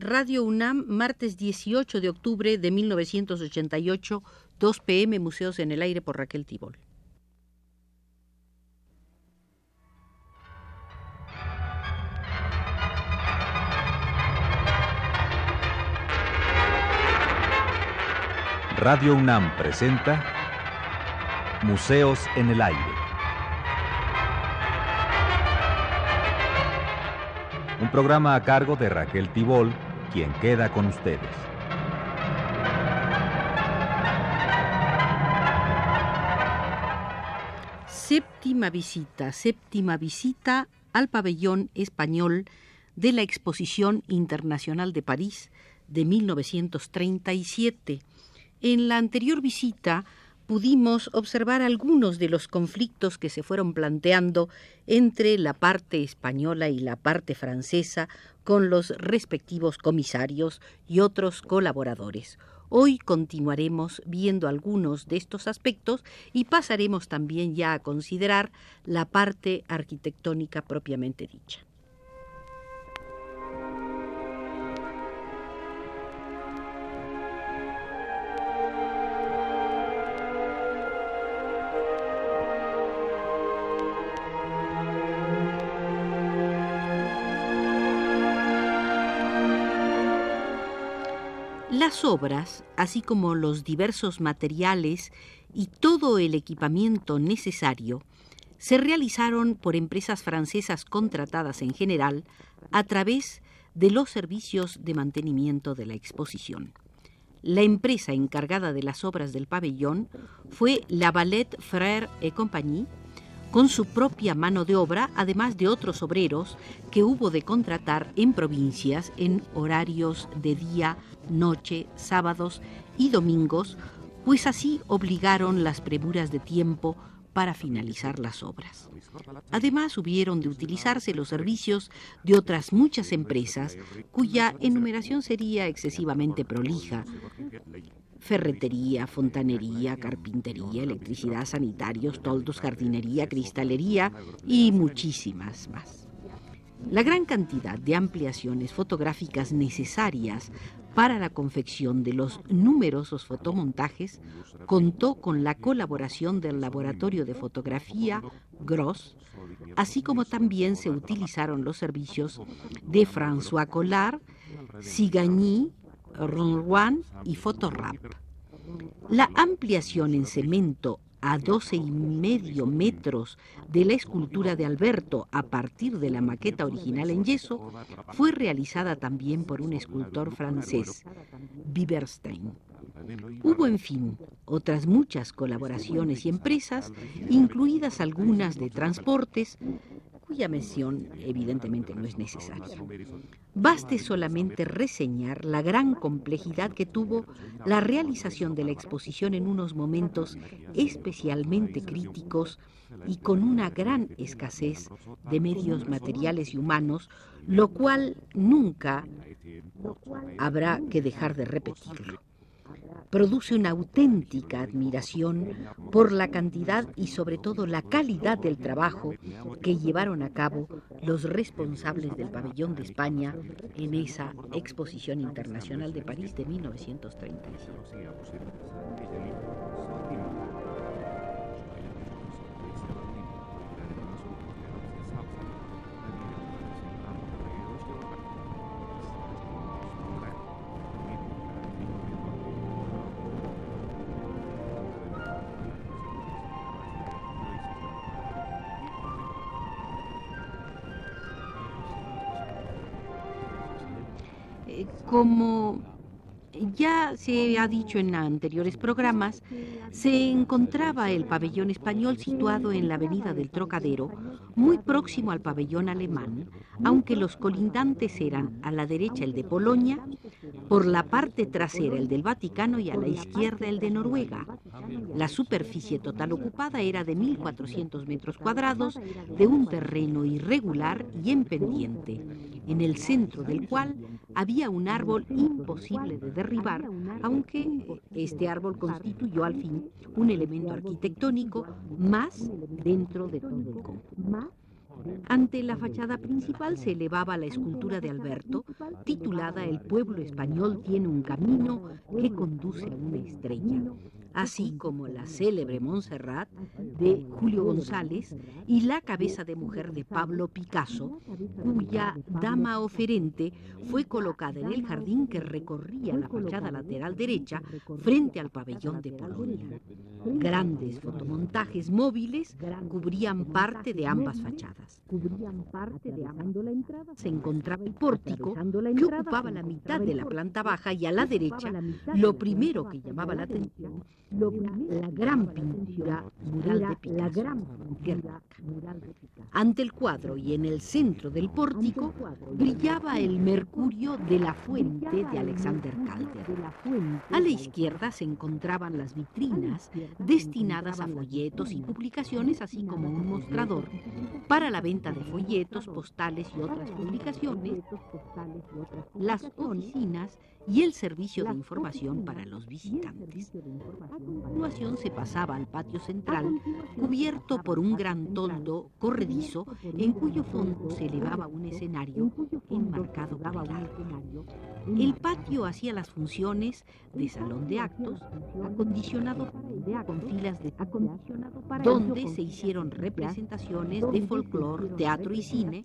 Radio UNAM, martes 18 de octubre de 1988, 2 pm, Museos en el Aire por Raquel Tibol. Radio UNAM presenta Museos en el Aire. Un programa a cargo de Raquel Tibol, quien queda con ustedes. Séptima visita, séptima visita al pabellón español de la Exposición Internacional de París de 1937. En la anterior visita pudimos observar algunos de los conflictos que se fueron planteando entre la parte española y la parte francesa con los respectivos comisarios y otros colaboradores. Hoy continuaremos viendo algunos de estos aspectos y pasaremos también ya a considerar la parte arquitectónica propiamente dicha. Las obras, así como los diversos materiales y todo el equipamiento necesario, se realizaron por empresas francesas contratadas en general a través de los servicios de mantenimiento de la exposición. La empresa encargada de las obras del pabellón fue la Ballet Frère et Compagnie, con su propia mano de obra, además de otros obreros que hubo de contratar en provincias en horarios de día noche, sábados y domingos, pues así obligaron las premuras de tiempo para finalizar las obras. Además, hubieron de utilizarse los servicios de otras muchas empresas cuya enumeración sería excesivamente prolija. Ferretería, fontanería, carpintería, electricidad, sanitarios, toldos, jardinería, cristalería y muchísimas más. La gran cantidad de ampliaciones fotográficas necesarias para la confección de los numerosos fotomontajes contó con la colaboración del laboratorio de fotografía Gross, así como también se utilizaron los servicios de François Collard, Sigagny, Ronroy y Fotorap. La ampliación en cemento a doce y medio metros de la escultura de Alberto a partir de la maqueta original en yeso, fue realizada también por un escultor francés, Biberstein. Hubo, en fin, otras muchas colaboraciones y empresas, incluidas algunas de transportes, cuya mención evidentemente no es necesaria. Baste solamente reseñar la gran complejidad que tuvo la realización de la exposición en unos momentos especialmente críticos y con una gran escasez de medios materiales y humanos, lo cual nunca habrá que dejar de repetirlo produce una auténtica admiración por la cantidad y sobre todo la calidad del trabajo que llevaron a cabo los responsables del pabellón de España en esa exposición internacional de París de 1935. Como ya se ha dicho en anteriores programas, se encontraba el pabellón español situado en la avenida del Trocadero, muy próximo al pabellón alemán, aunque los colindantes eran a la derecha el de Polonia, por la parte trasera el del Vaticano y a la izquierda el de Noruega. La superficie total ocupada era de 1.400 metros cuadrados, de un terreno irregular y en pendiente, en el centro del cual había un árbol imposible de derribar, aunque este árbol constituyó al fin un elemento arquitectónico más dentro de todo Ante la fachada principal se elevaba la escultura de Alberto, titulada El pueblo español tiene un camino que conduce a una estrella, así como la célebre Montserrat de Julio González y la cabeza de mujer de Pablo Picasso, cuya dama oferente fue colocada en el jardín que recorría la fachada lateral derecha frente al pabellón de Polonia. Grandes fotomontajes móviles cubrían parte de ambas fachadas. Se encontraba el pórtico que ocupaba la mitad de la planta baja y a la derecha lo primero que llamaba la atención la gran pintura mural de Picasso, Ante el cuadro y en el centro del pórtico brillaba el mercurio de la fuente de Alexander Calder. A la izquierda se encontraban las vitrinas destinadas a folletos y publicaciones, así como un mostrador para la venta de folletos, postales y otras publicaciones, las oficinas y el servicio de información para los visitantes. A continuación se pasaba al patio central, cubierto por un gran toldo corredizo, en cuyo fondo se elevaba un escenario enmarcado por el El patio hacía las funciones de salón de actos, acondicionado con filas de donde se hicieron representaciones de folclore, teatro y cine,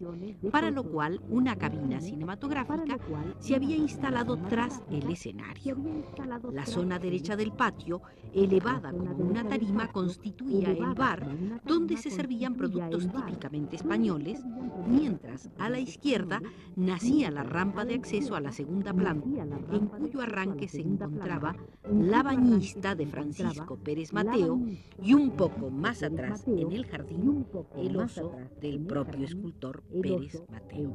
para lo cual una cabina cinematográfica se había instalado tras el escenario. La zona derecha del patio, elevada como una tarima, constituía el bar donde se servían productos típicamente españoles, mientras a la izquierda nacía la rampa de acceso a la segunda planta, en cuyo arranque se encontraba la bañista de Francisco Pérez Mateo y un poco más atrás en el jardín el oso del propio escultor Pérez Mateo.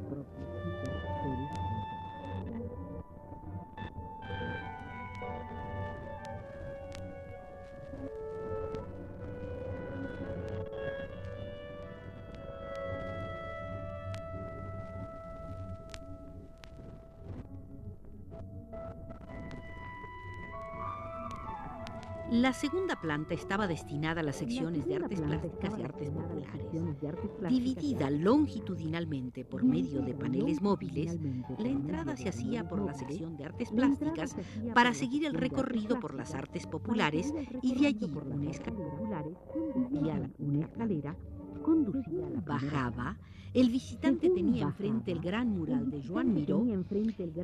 La segunda planta estaba destinada a las secciones de artes plásticas y artes populares. Dividida longitudinalmente por medio de paneles móviles, la entrada se hacía por la sección de artes plásticas para seguir el recorrido por las artes populares y de allí una escalera. conducía bajaba, el visitante tenía enfrente el gran mural de Joan Miró,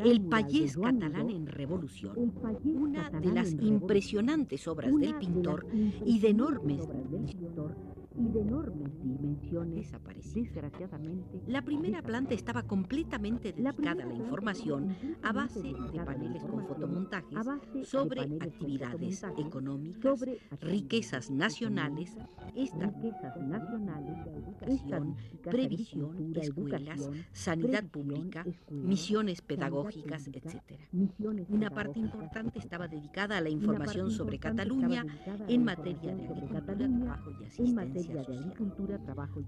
el payés catalán en revolución, una de las impresionantes obras del pintor y de enormes y de enormes dimensiones. Desgraciadamente, la primera planta estaba completamente dedicada a la información a base de paneles con fotomontajes sobre actividades económicas, riquezas nacionales, riquezas nacionales, educación, previsión, escuelas, sanidad pública, misiones pedagógicas, etc. Una parte importante estaba dedicada a la información sobre Cataluña en materia de agricultura, trabajo y asistencia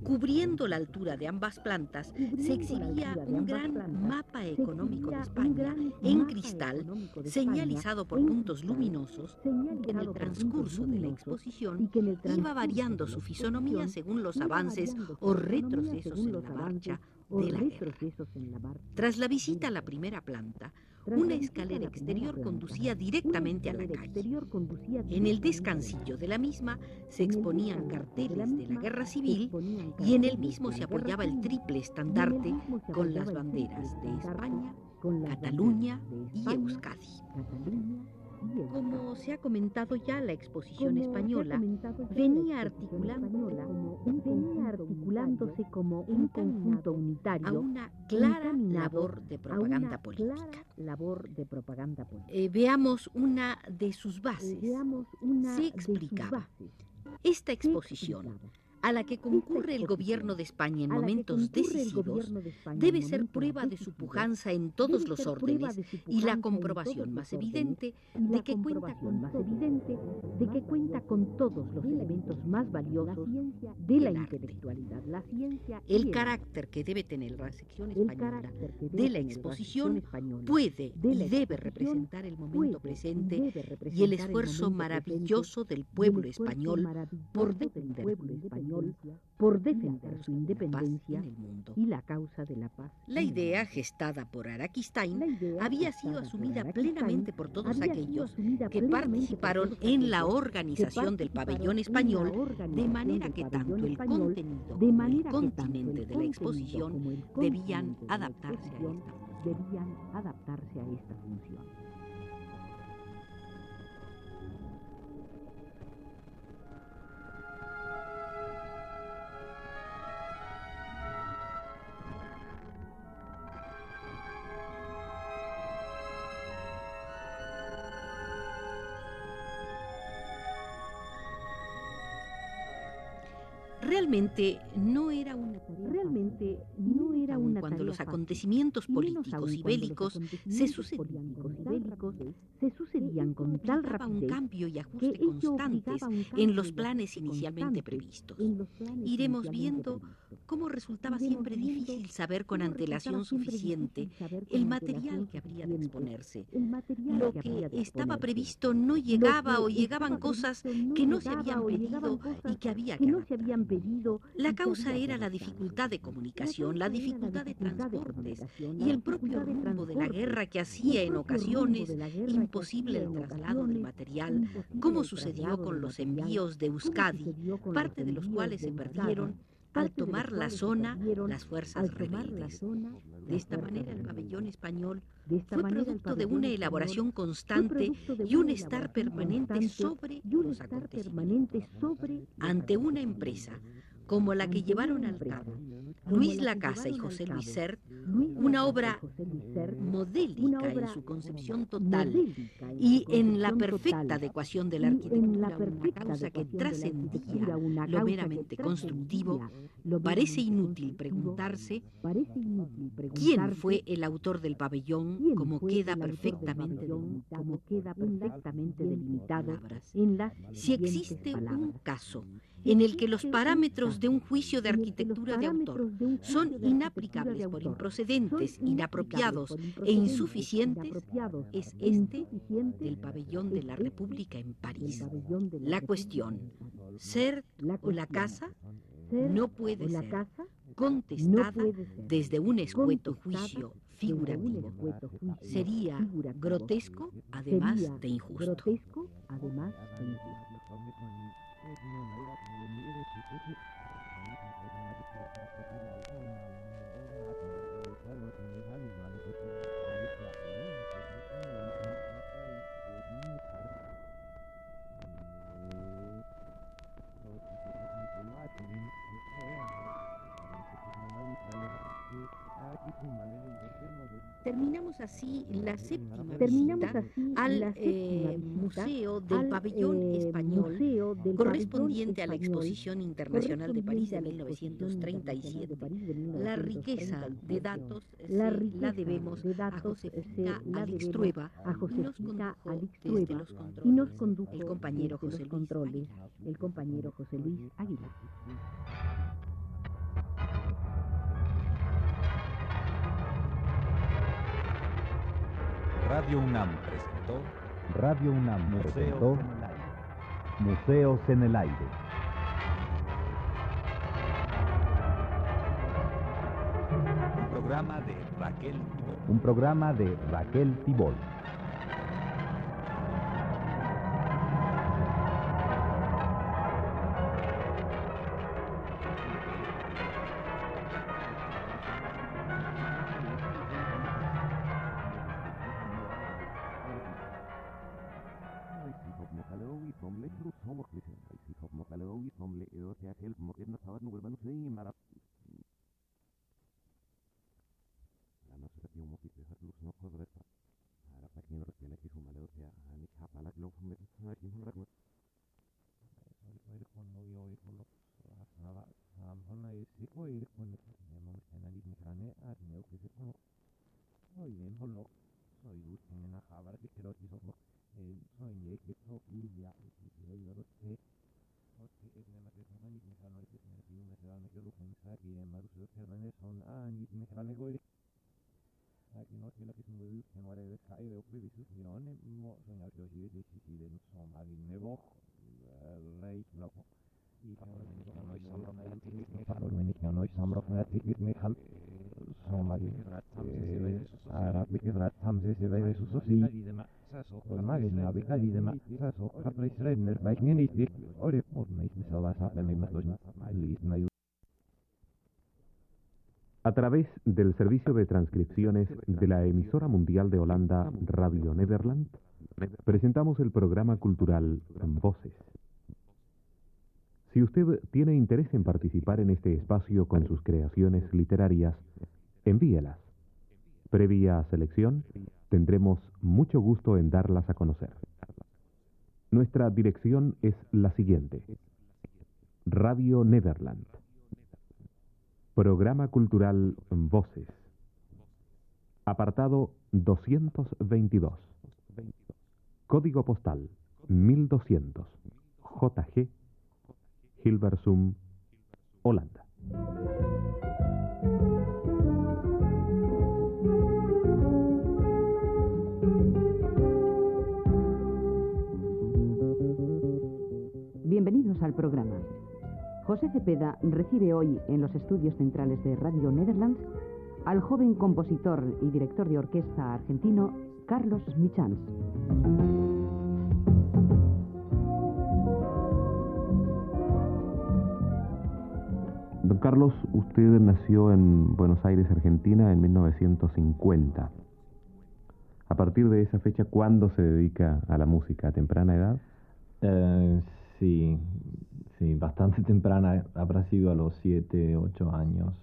Cubriendo la altura de ambas plantas, se exhibía un gran mapa económico de España en cristal, señalizado por puntos luminosos, que en el transcurso de la exposición iba variando su fisonomía según los avances o retrocesos en la marcha de la guerra. Tras la visita a la primera planta, una escalera exterior conducía directamente a la calle. En el descansillo de la misma se exponían carteles de la guerra civil y en el mismo se apoyaba el triple estandarte con las banderas de España, Cataluña y Euskadi. Como se ha comentado ya, la exposición española venía, articulándose como un conjunto unitario a una clara labor de propaganda política. Eh, veamos una de sus bases. se explicaba. Esta exposición a la que concurre el gobierno de España en momentos decisivos debe ser prueba de su pujanza en todos los órdenes y la comprobación más evidente de que cuenta con más evidente de que cuenta con todos los elementos más valiosos de la intelectualidad, la ciencia, el carácter que debe tener la sección española de la exposición puede y debe representar el momento presente y el esfuerzo maravilloso del pueblo español por defender español por defender su independencia y la causa de la paz. La idea gestada por Araquistain había sido asumida plenamente por todos aquellos que participaron en la organización del pabellón español, de manera que tanto el contenido como el continente de la exposición debían adaptarse a esta función. No era una Realmente no cuando los acontecimientos políticos y bélicos se sucedían rapidez se sucedían con tal obligaba un rapidez cambio y ajuste constantes en los planes inicialmente previstos. Iremos viendo cómo resultaba siempre difícil saber con antelación suficiente el material que habría de exponerse. Lo que estaba previsto no llegaba o llegaban cosas que no se habían pedido y que había que adaptar. La causa era la dificultad de comunicación, la dificultad de transportes y el propio rumbo de la guerra que hacía en ocasiones imposible el traslado del material, como sucedió con los envíos de Euskadi, parte de los cuales se perdieron al tomar la zona las fuerzas rebeldes. De esta manera el pabellón español fue producto de una elaboración constante y un estar permanente sobre los acontecimientos. Ante una empresa como la que llevaron al cabo. Luis Lacasa y José Luis Sert, una obra modélica en su concepción total y en la perfecta adecuación de la arquitectura, una causa que trascendía lo meramente constructivo, parece inútil preguntarse quién fue el autor del pabellón, como queda perfectamente delimitado como queda en las Si existe un caso en el que los parámetros de un juicio de arquitectura de autor son inaplicables por improcedentes, inapropiados e improcedentes, insuficientes, inapropiados es e este insuficientes, del pabellón de es la este República en del París. pabellón de la La República cuestión, en París. ser La o la cuestión, casa, ser no puede o la ser casa contestada no puede ser desde un escueto contestada juicio desde un figurativo. escueto juicio Sería figurativo. grotesco, además Sería de injusto. Terminamos así la séptima Terminamos visita así al la séptima eh, visita Museo del al, Pabellón eh, Español Museo del correspondiente Pabellón a la Exposición Internacional de París de correspondiente a la Exposición Internacional 1937. de París de La riqueza de 1937. datos eh, La riqueza la debemos de a Josefina debemos Alixtrueba a Josefina Alixtrueba los y nos controles condujo el compañero José Luis Aguilar. el compañero José Luis Aguilar. Radio UNAM presentó Radio UNAM Museos presentó en el Aire. Museos en el Aire. Un programa de Raquel Tibol. Un programa de Raquel Tibol. روح هاكي لما رسل هرنس هن آنيت محرم قولي هاكي نوت يلك اسم بيوت كان ولا يبت حقير يقبي بسوس من عن مؤسن يرجو شيرت يشيسي لنصهم علي النبخ ريت بلقو Ik kan nooit samen met het niet meer gaan. Ik kan nooit Ik heb het niet meer gaan. Zomaar. Arab ik het ham zes bij de sosie. Kolmagin na bika di de masa sok. Hadres redner bij niet. Ore moet mij zelfs hebben met los. Maar lief mij. A través del servicio de transcripciones de la emisora mundial de Holanda Radio Nederland, presentamos el programa cultural Voces. Si usted tiene interés en participar en este espacio con sus creaciones literarias, envíelas. Previa selección, tendremos mucho gusto en darlas a conocer. Nuestra dirección es la siguiente. Radio Nederland. Programa Cultural Voces. Apartado 222. Código postal 1200. JG. Hilversum, Holanda. Bienvenidos al programa. José Cepeda recibe hoy en los estudios centrales de Radio Netherlands al joven compositor y director de orquesta argentino Carlos Michans. Don Carlos, usted nació en Buenos Aires, Argentina, en 1950. A partir de esa fecha, ¿cuándo se dedica a la música? ¿A temprana edad? Eh, sí, sí, bastante temprana, habrá sido a los 7, 8 años,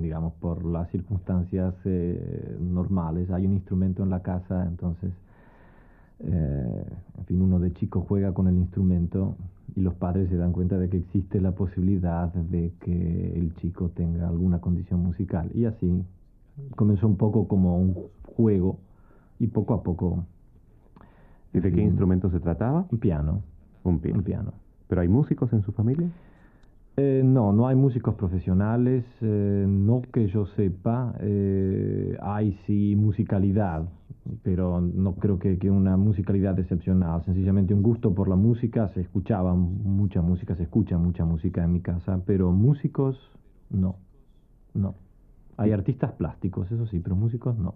digamos, por las circunstancias eh, normales. Hay un instrumento en la casa, entonces, eh, en fin, uno de chico juega con el instrumento y los padres se dan cuenta de que existe la posibilidad de que el chico tenga alguna condición musical. Y así comenzó un poco como un juego y poco a poco... ¿Y de qué Mm. instrumento se trataba? Un piano, Un piano. un piano. ¿Pero hay músicos en su familia? Eh, no, no hay músicos profesionales, eh, no que yo sepa. eh, hay sí musicalidad, pero no creo que, que una musicalidad excepcional. Sencillamente un gusto por la música, se escuchaba mucha música, se escucha mucha música en mi casa, pero músicos no, no. Hay artistas plásticos, eso sí, pero músicos no.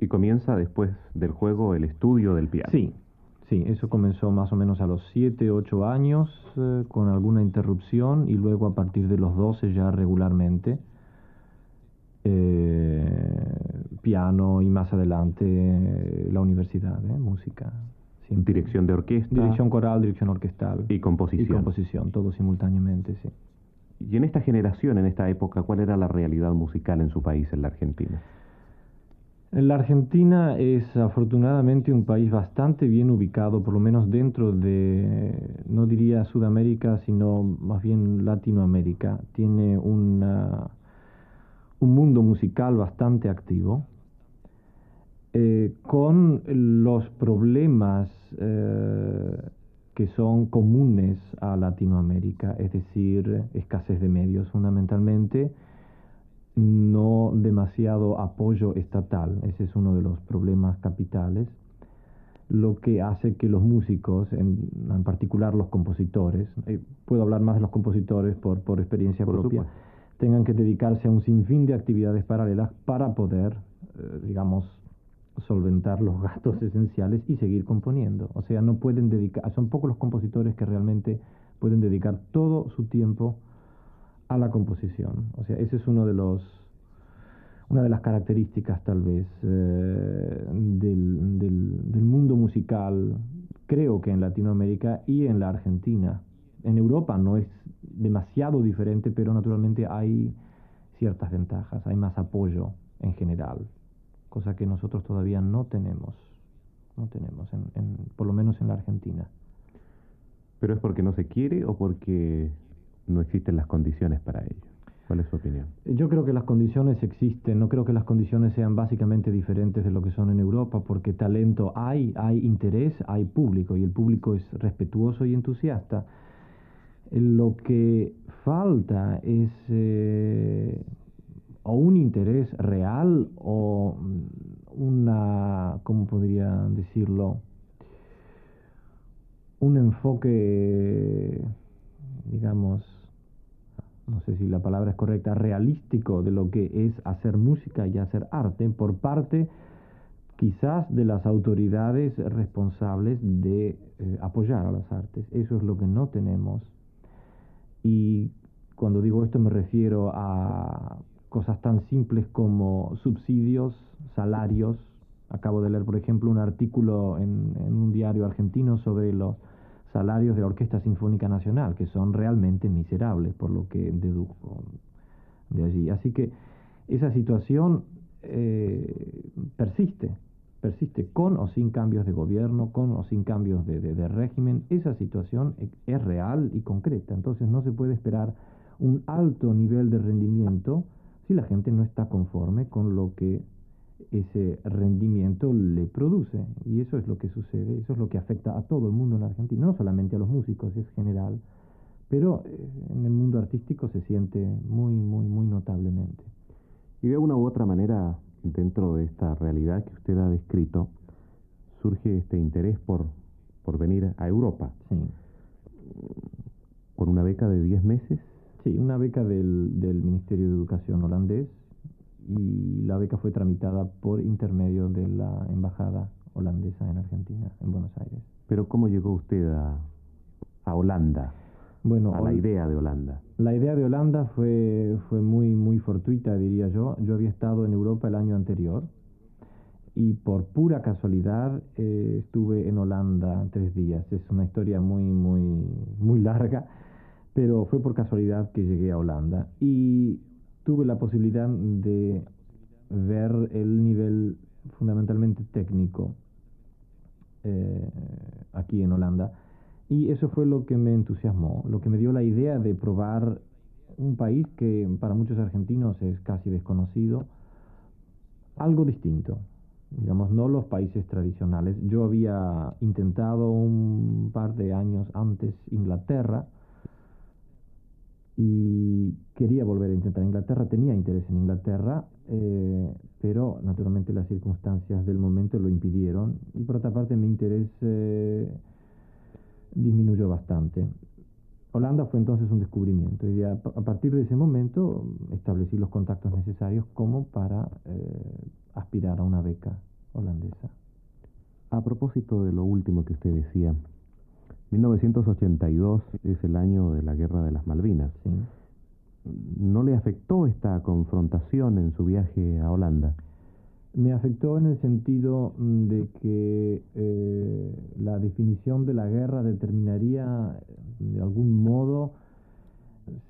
Y comienza después del juego el estudio del piano. Sí, sí, eso comenzó más o menos a los 7, 8 años, eh, con alguna interrupción, y luego a partir de los 12 ya regularmente. eh, piano y más adelante eh, la universidad, ¿eh? música. siempre. Dirección de orquesta. Dirección coral, dirección orquestal. Y composición. Y composición, todo simultáneamente, sí. Y en esta generación, en esta época, ¿cuál era la realidad musical en su país, en la Argentina? La Argentina es afortunadamente un país bastante bien ubicado, por lo menos dentro de, no diría Sudamérica, sino más bien Latinoamérica. Tiene una, un mundo musical bastante activo, eh, con los problemas eh, que son comunes a Latinoamérica, es decir, escasez de medios fundamentalmente, no demasiado apoyo estatal, ese es uno de los problemas capitales, lo que hace que los músicos, en, en particular los compositores, eh, puedo hablar más de los compositores por, por experiencia Por propia, supuesto. tengan que dedicarse a un sinfín de actividades paralelas para poder, eh, digamos, solventar los gastos esenciales y seguir componiendo. O sea, no pueden dedicar, son pocos los compositores que realmente pueden dedicar todo su tiempo a la composición. O sea, ese es uno de los una de las características tal vez eh, del, del, del mundo musical, creo que en Latinoamérica y en la Argentina. En Europa no es demasiado diferente, pero naturalmente hay ciertas ventajas, hay más apoyo en general, cosa que nosotros todavía no tenemos, no tenemos, en, en, por lo menos en la Argentina. ¿Pero es porque no se quiere o porque no existen las condiciones para ello? ¿Cuál es su opinión? Yo creo que las condiciones existen, no creo que las condiciones sean básicamente diferentes de lo que son en Europa, porque talento hay, hay interés, hay público, y el público es respetuoso y entusiasta. Lo que falta es eh, o un interés real o una, ¿cómo podría decirlo? Un enfoque digamos, no sé si la palabra es correcta, realístico de lo que es hacer música y hacer arte por parte quizás de las autoridades responsables de eh, apoyar a las artes. Eso es lo que no tenemos. Y cuando digo esto me refiero a cosas tan simples como subsidios, salarios. Acabo de leer, por ejemplo, un artículo en, en un diario argentino sobre los salarios de Orquesta Sinfónica Nacional, que son realmente miserables, por lo que dedujo de allí. Así que esa situación eh, persiste, persiste con o sin cambios de gobierno, con o sin cambios de, de, régimen. Esa situación es real y concreta, entonces no se puede esperar un alto nivel de rendimiento si la gente no está conforme con lo que ese rendimiento le produce. Y eso es lo que sucede, eso es lo que afecta a todo el mundo en Argentina, no solamente a los músicos, es general, pero eh, en el mundo artístico se siente muy, muy, muy notablemente. Y de una u otra manera, dentro de esta realidad que usted ha descrito, surge este interés por, por venir a Europa. Sí. ¿Con una beca de 10 meses? Sí, una beca del, del Ministerio de Educación holandés y la beca fue tramitada por intermedio de la embajada holandesa en Argentina, en Buenos Aires. Pero ¿cómo llegó usted a, a Holanda? Bueno, a la idea de Holanda. La idea de Holanda fue, fue muy, muy fortuita, diría yo. Yo había estado en Europa el año anterior y por pura casualidad eh, estuve en Holanda tres días. Es una historia muy, muy, muy larga, pero fue por casualidad que llegué a Holanda. Y tuve la posibilidad de ver el nivel fundamentalmente técnico eh, aquí en Holanda y eso fue lo que me entusiasmó, lo que me dio la idea de probar un país que para muchos argentinos es casi desconocido, algo distinto, digamos, no los países tradicionales. Yo había intentado un par de años antes Inglaterra, y quería volver a intentar Inglaterra, tenía interés en Inglaterra, eh, pero naturalmente las circunstancias del momento lo impidieron y por otra parte mi interés eh, disminuyó bastante. Holanda fue entonces un descubrimiento y a, partir de ese momento establecí los contactos necesarios como para eh, aspirar a una beca holandesa. A propósito de lo último que usted decía, 1982 es el año de la Guerra de las Malvinas. ¿No le afectó esta confrontación en su viaje a Holanda? Me afectó en el sentido mm, de que eh, la definición de la guerra determinaría de algún modo,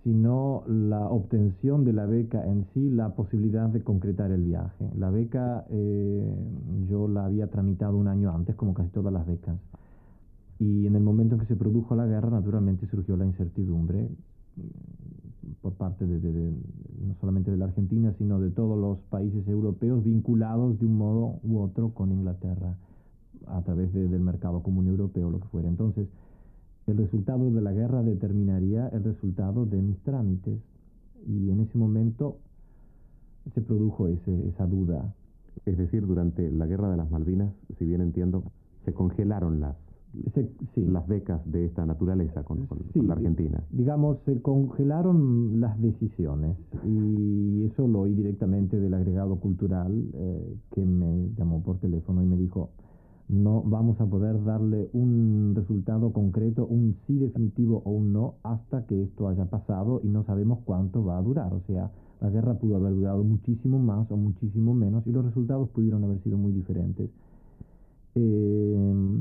si no la obtención de la beca en sí, la posibilidad de concretar el viaje. La beca eh, yo la había tramitado un año antes, como casi todas las becas. Y en el momento en que se produjo la guerra, naturalmente surgió la incertidumbre mm, por parte de, no solamente de la Argentina, sino de todos los países europeos vinculados de un modo u otro con Inglaterra a través del mercado común europeo, lo que fuera. Entonces, el resultado de la guerra determinaría el resultado de mis trámites y en ese momento se produjo ese, esa duda. Es decir, durante la guerra de las Malvinas, si bien entiendo, se congelaron las las becas de esta naturaleza con, la Argentina. Digamos, se congelaron las decisiones y eso lo oí directamente del agregado cultural eh, que me llamó por teléfono y me dijo, no vamos a poder darle un resultado concreto, un sí definitivo o un no, hasta que esto haya pasado y no sabemos cuánto va a durar. O sea, la guerra pudo haber durado muchísimo más o muchísimo menos y los resultados pudieron haber sido muy diferentes. Eh,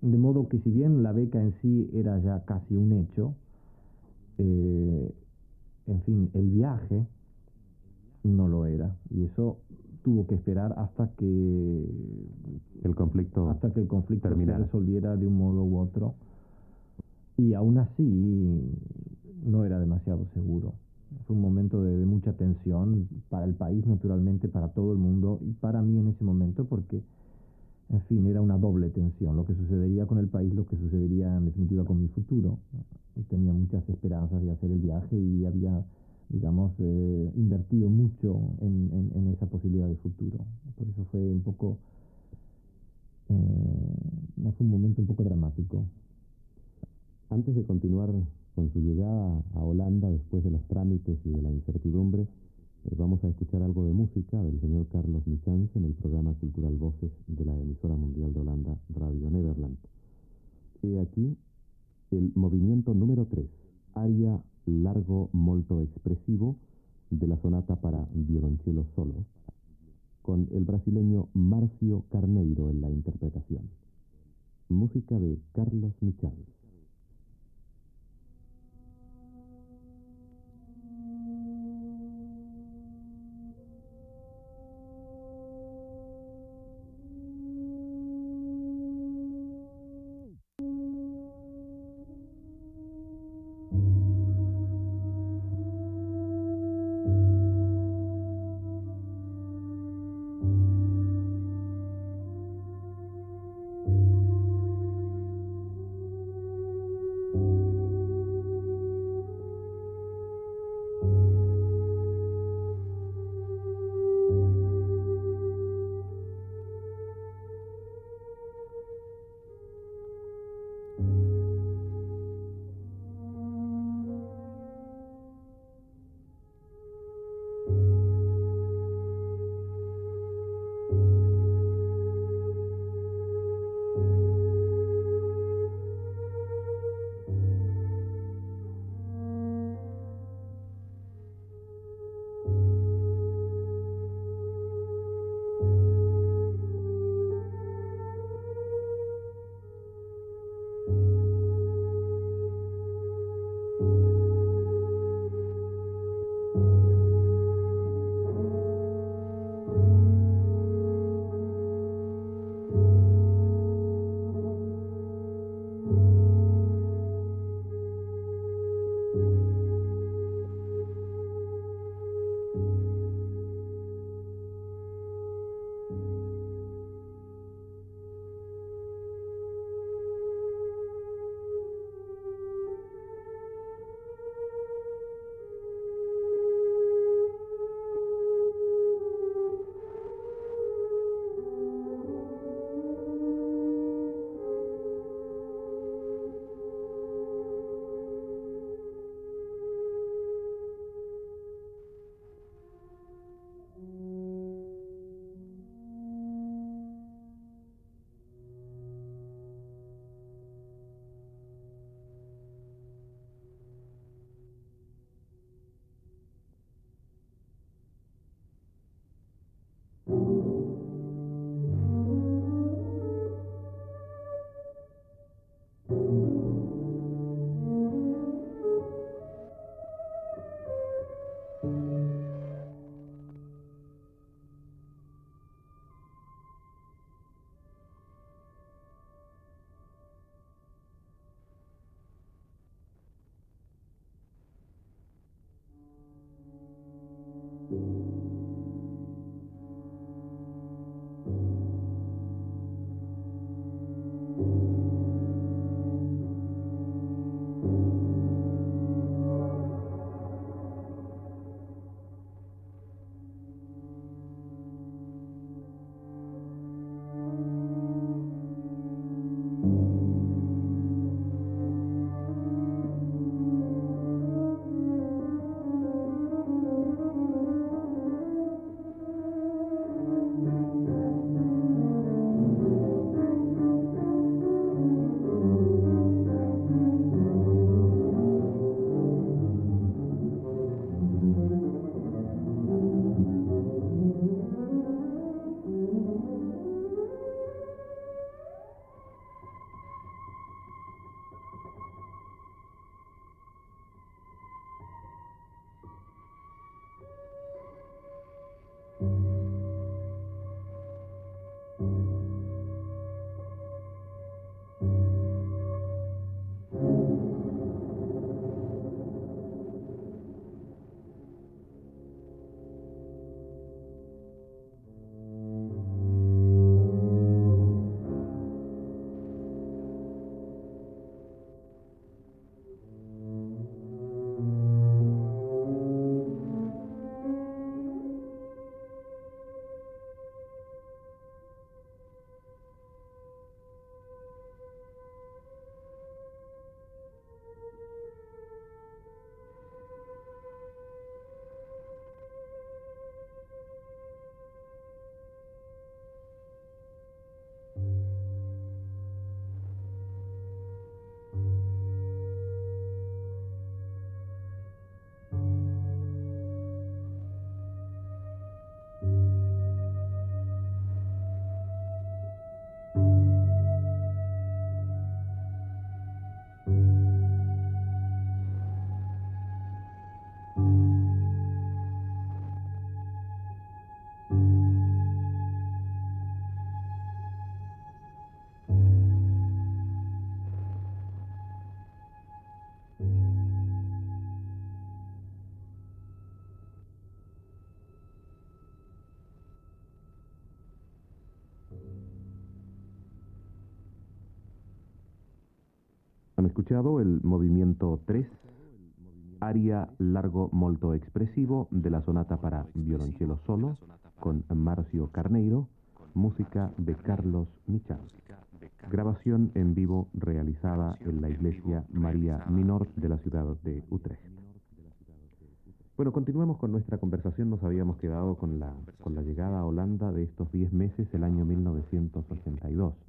de modo que si bien la beca en sí era ya casi un hecho, eh, en fin, el viaje no lo era. Y eso tuvo que esperar hasta que el conflicto hasta que el conflicto se resolviera de un modo u otro. Y aún así no era demasiado seguro. Fue un momento de, de mucha tensión para el país, naturalmente, para todo el mundo y para mí en ese momento, porque en fin, era una doble tensión, lo que sucedería con el país, lo que sucedería en definitiva con mi futuro. Tenía muchas esperanzas de hacer el viaje y había, digamos, eh, invertido mucho en, en, esa posibilidad de futuro. Por eso fue un poco, eh, fue un momento un poco dramático. Antes de continuar con su llegada a Holanda después de los trámites y de la incertidumbre, vamos a escuchar algo de música del señor Carlos Michans en el programa Cultural Voces de la emisora mundial de Holanda, Radio Nederland. He aquí el movimiento número 3, aria largo molto expresivo de la sonata para violonchelo solo, con el brasileño Marcio Carneiro en la interpretación. Música de Carlos Michals. Escuchado el movimiento 3, aria largo molto expresivo de la sonata para violonchelo solo con Marcio Carneiro, música de Carlos Michal. Grabación en vivo realizada en la iglesia María Minor de la ciudad de Utrecht. Bueno, continuemos con nuestra conversación. Nos habíamos quedado con la, con la llegada a Holanda de estos 10 meses, el año 1982.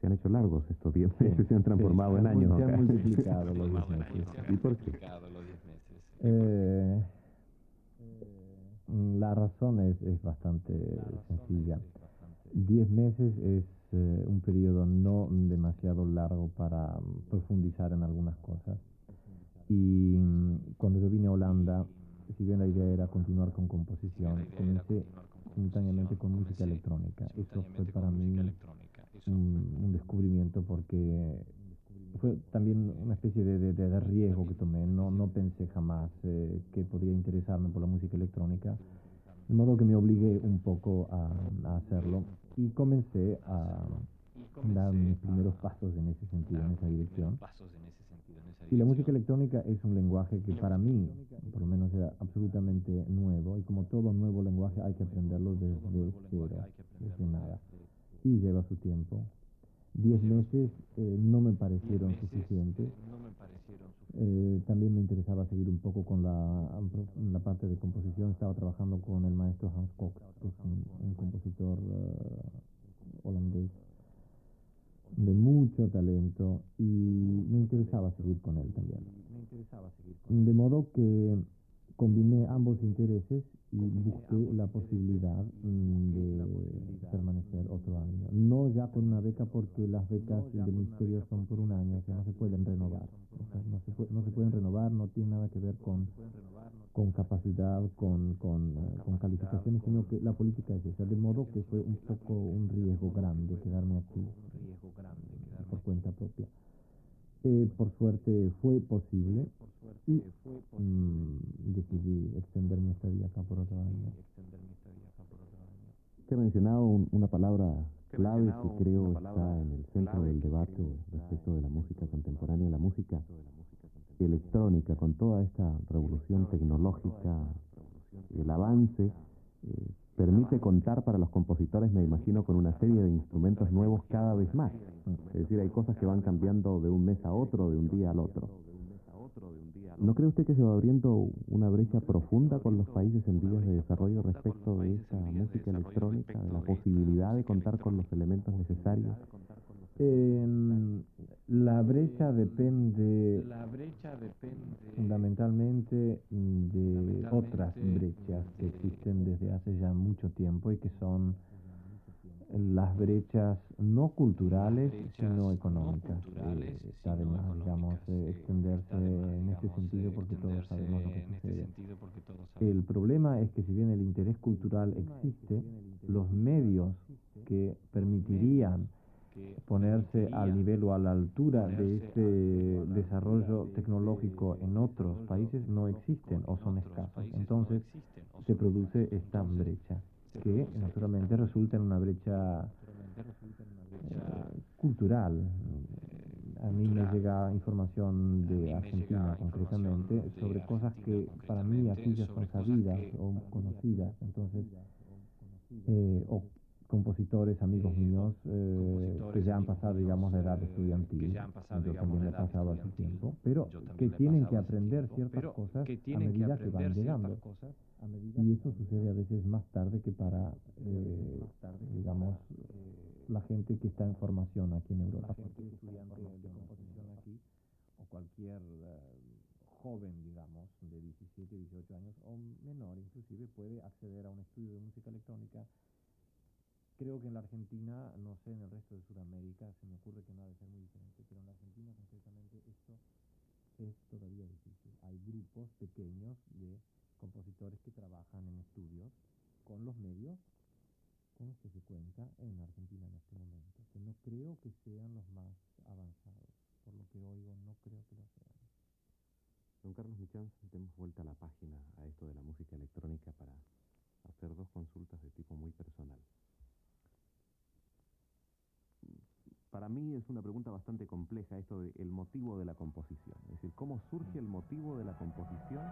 Se han hecho largos estos 10 meses, se han transformado en años. Se han multiplicado los 10 meses. ¿Y por qué? Eh, la razón es, es bastante sencilla. 10 meses es eh, un periodo no demasiado largo para mm, profundizar en algunas cosas. Y mm, cuando yo vine a Holanda, si bien la idea era continuar con composición, comencé simultáneamente con música electrónica. Eso fue para mí un, un descubrimiento porque fue también una especie de, de, de, riesgo que tomé. No, no pensé jamás eh, que podría interesarme por la música electrónica, de modo que me obligué un poco a, a hacerlo y comencé a dar mis primeros pasos en ese sentido, en esa dirección. Y la música electrónica es un lenguaje que para mí, por lo menos, era absolutamente nuevo. Y como todo nuevo lenguaje, hay que aprenderlo desde cero, desde nada. Y lleva su tiempo. Diez meses eh, no me parecieron suficientes. Eh, también me interesaba seguir un poco con la, la parte de composición. Estaba trabajando con el maestro Hans que es un, un compositor uh, holandés de mucho talento y me interesaba seguir con él también. De modo que combiné ambos intereses y busqué la posibilidad mm, de permanecer otro año. No ya con una beca porque las becas del ministerio son por un año, que no se pueden renovar. O sea, no, se puede, no se pueden renovar, no tiene nada que ver con, con capacidad, con, con, con calificaciones, sino que la política es esa. De modo que fue un poco un riesgo grande quedarme aquí por cuenta propia. Eh, por suerte fue posible. Y mm, decidí extender mi estadía acá por otro año. Usted ha mencionado un, una palabra clave que creo está en el centro del debate respecto de la música contemporánea, la música electrónica, con toda esta revolución tecnológica, el avance, eh, permite contar para los compositores, me imagino, con una serie de instrumentos nuevos cada vez más. Es decir, hay cosas que van cambiando de un mes a otro, de un día al otro. ¿No cree usted que se va abriendo una brecha profunda con los países en vías de desarrollo respecto de esa música electrónica, de la posibilidad de contar con los elementos necesarios? Eh, la brecha depende fundamentalmente de otras brechas que existen desde hace ya mucho tiempo y que son las brechas no culturales sino económicas. Eh, está de más, digamos, eh, extenderse en este sentido porque todos sabemos lo que sucede. El problema es que si bien el interés cultural existe, los medios que permitirían ponerse al nivel o a la altura de este desarrollo tecnológico en otros países no existen o son escasos. Entonces se produce esta brecha que naturalmente resulta en una brecha eh, cultural. A mí me llega información de Argentina concretamente sobre cosas que para mí aquí ya son sabidas o conocidas, entonces, eh, o compositores, amigos míos, eh, que ya han pasado, digamos, la edad estudiantil, yo también he pasado hace tiempo, pero que tienen que aprender ciertas cosas a medida que van llegando. Y eso sucede a veces más tarde que para, eh, digamos, la gente que está en formación aquí en Europa. Cualquier estudiante de composición aquí, o cualquier joven, digamos, de 17, 18 años, o menor inclusive, puede acceder a un estudio de música electrónica Creo que en la Argentina, no sé, en el resto de Sudamérica, se me ocurre que no ha de ser muy diferente, pero en la Argentina concretamente esto es todavía difícil. Hay grupos pequeños de compositores que trabajan en estudios con los medios con los que se cuenta en Argentina en este momento, que no creo que sean los más avanzados. Por lo que oigo, no creo que lo sean. Don Carlos Michan, demos vuelta a la página a esto de la música electrónica para hacer dos consultas de tipo muy personal. Para mí es una pregunta bastante compleja esto del motivo de la composición. Es decir, ¿cómo surge el motivo de la composición?